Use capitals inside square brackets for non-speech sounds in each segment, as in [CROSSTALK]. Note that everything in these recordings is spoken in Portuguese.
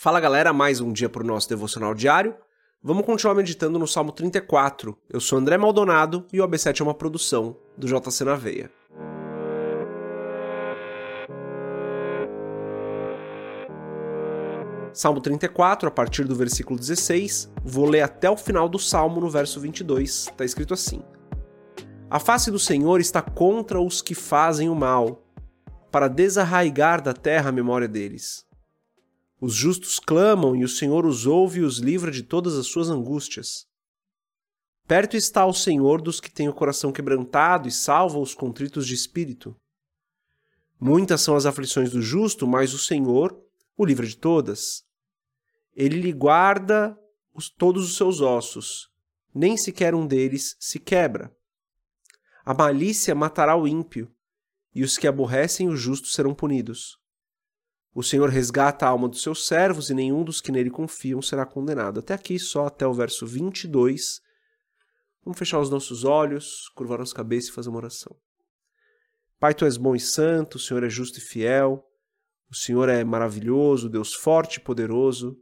Fala galera, mais um dia para o nosso devocional diário. Vamos continuar meditando no Salmo 34. Eu sou André Maldonado e o AB7 é uma produção do JC na Veia. Salmo 34, a partir do versículo 16, vou ler até o final do salmo no verso 22. Está escrito assim: A face do Senhor está contra os que fazem o mal, para desarraigar da terra a memória deles. Os justos clamam e o Senhor os ouve e os livra de todas as suas angústias. Perto está o Senhor dos que têm o coração quebrantado e salva os contritos de espírito. Muitas são as aflições do justo, mas o Senhor o livra de todas. Ele lhe guarda os, todos os seus ossos, nem sequer um deles se quebra. A malícia matará o ímpio, e os que aborrecem o justo serão punidos. O Senhor resgata a alma dos seus servos e nenhum dos que nele confiam será condenado. Até aqui, só até o verso 22. Vamos fechar os nossos olhos, curvar nossa cabeça e fazer uma oração. Pai, tu és bom e santo, o Senhor é justo e fiel, o Senhor é maravilhoso, Deus forte e poderoso,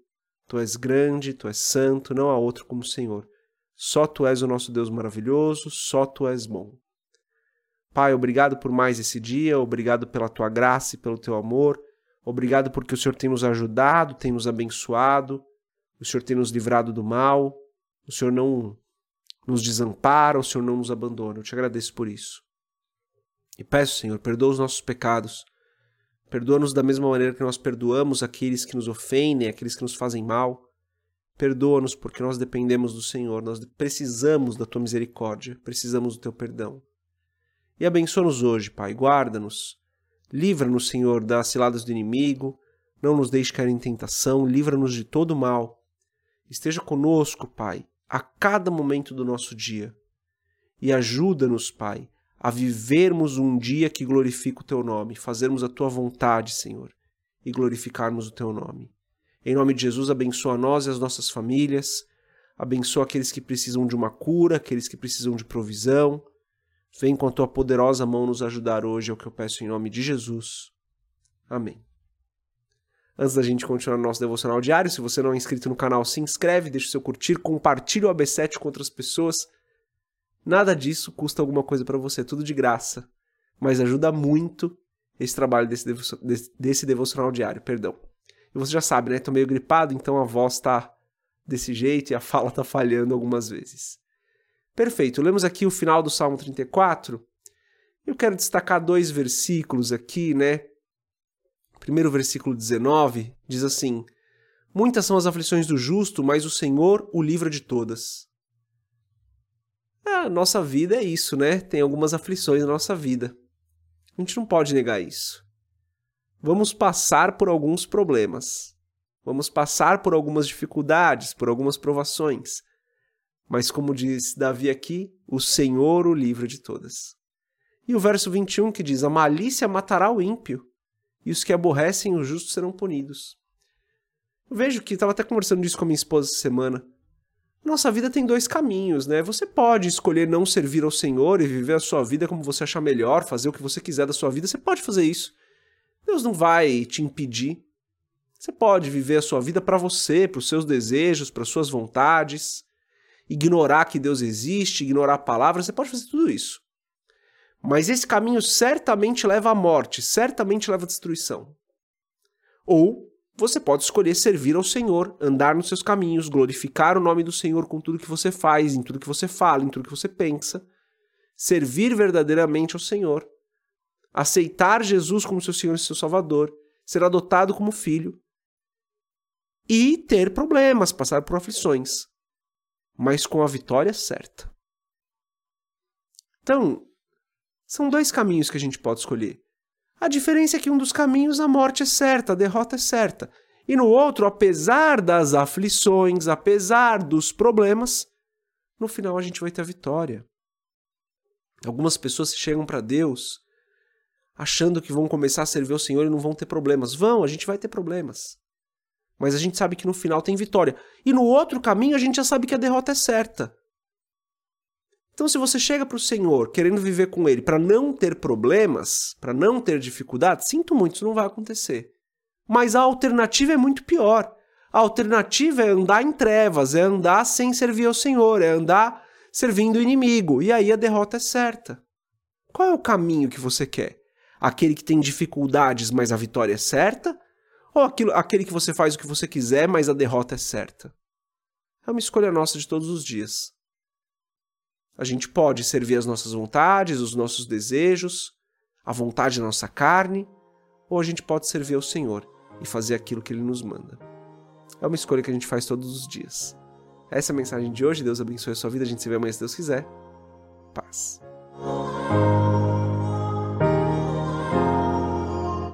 tu és grande, tu és santo, não há outro como o Senhor. Só tu és o nosso Deus maravilhoso, só tu és bom. Pai, obrigado por mais esse dia, obrigado pela tua graça e pelo teu amor. Obrigado porque o Senhor tem nos ajudado, tem nos abençoado, o Senhor tem nos livrado do mal, o Senhor não nos desampara, o Senhor não nos abandona. Eu te agradeço por isso. E peço, Senhor, perdoa os nossos pecados. Perdoa-nos da mesma maneira que nós perdoamos aqueles que nos ofendem, aqueles que nos fazem mal. Perdoa-nos porque nós dependemos do Senhor, nós precisamos da tua misericórdia, precisamos do teu perdão. E abençoa-nos hoje, Pai, guarda-nos Livra-nos, Senhor, das ciladas do inimigo, não nos deixe cair em tentação, livra-nos de todo mal. Esteja conosco, Pai, a cada momento do nosso dia. E ajuda-nos, Pai, a vivermos um dia que glorifica o Teu nome, fazermos a Tua vontade, Senhor, e glorificarmos o Teu nome. Em nome de Jesus, abençoa nós e as nossas famílias, abençoa aqueles que precisam de uma cura, aqueles que precisam de provisão, Vem com a tua poderosa mão nos ajudar hoje, é o que eu peço em nome de Jesus. Amém. Antes da gente continuar nosso devocional diário, se você não é inscrito no canal, se inscreve, deixa o seu curtir, compartilha o AB7 com outras pessoas. Nada disso custa alguma coisa para você, tudo de graça. Mas ajuda muito esse trabalho desse, devo desse devocional diário, perdão. E você já sabe, né? Tô meio gripado, então a voz tá desse jeito e a [LAUGHS] fala tá falhando algumas vezes. Perfeito. Lemos aqui o final do Salmo 34. Eu quero destacar dois versículos aqui, né? Primeiro versículo 19 diz assim: Muitas são as aflições do justo, mas o Senhor o livra de todas. A nossa vida é isso, né? Tem algumas aflições na nossa vida. A gente não pode negar isso. Vamos passar por alguns problemas. Vamos passar por algumas dificuldades, por algumas provações. Mas, como diz Davi aqui, o Senhor o livra de todas. E o verso 21 que diz: A malícia matará o ímpio, e os que aborrecem o justo serão punidos. Eu vejo que estava até conversando disso com a minha esposa essa semana. Nossa vida tem dois caminhos, né? Você pode escolher não servir ao Senhor e viver a sua vida como você achar melhor, fazer o que você quiser da sua vida. Você pode fazer isso. Deus não vai te impedir. Você pode viver a sua vida para você, para os seus desejos, para as suas vontades ignorar que Deus existe, ignorar a palavra, você pode fazer tudo isso. Mas esse caminho certamente leva à morte, certamente leva à destruição. Ou você pode escolher servir ao Senhor, andar nos seus caminhos, glorificar o nome do Senhor com tudo que você faz, em tudo que você fala, em tudo que você pensa, servir verdadeiramente ao Senhor, aceitar Jesus como seu Senhor e seu Salvador, ser adotado como filho e ter problemas, passar por aflições mas com a vitória certa. Então, são dois caminhos que a gente pode escolher. A diferença é que um dos caminhos a morte é certa, a derrota é certa. E no outro, apesar das aflições, apesar dos problemas, no final a gente vai ter a vitória. Algumas pessoas chegam para Deus achando que vão começar a servir o Senhor e não vão ter problemas. Vão, a gente vai ter problemas. Mas a gente sabe que no final tem vitória. E no outro caminho a gente já sabe que a derrota é certa. Então, se você chega para o Senhor querendo viver com Ele para não ter problemas, para não ter dificuldades, sinto muito, isso não vai acontecer. Mas a alternativa é muito pior. A alternativa é andar em trevas, é andar sem servir ao Senhor, é andar servindo o inimigo, e aí a derrota é certa. Qual é o caminho que você quer? Aquele que tem dificuldades, mas a vitória é certa? Ou aquilo, aquele que você faz o que você quiser, mas a derrota é certa? É uma escolha nossa de todos os dias. A gente pode servir as nossas vontades, os nossos desejos, a vontade da nossa carne, ou a gente pode servir ao Senhor e fazer aquilo que Ele nos manda. É uma escolha que a gente faz todos os dias. Essa é a mensagem de hoje. Deus abençoe a sua vida. A gente se vê amanhã se Deus quiser. Paz.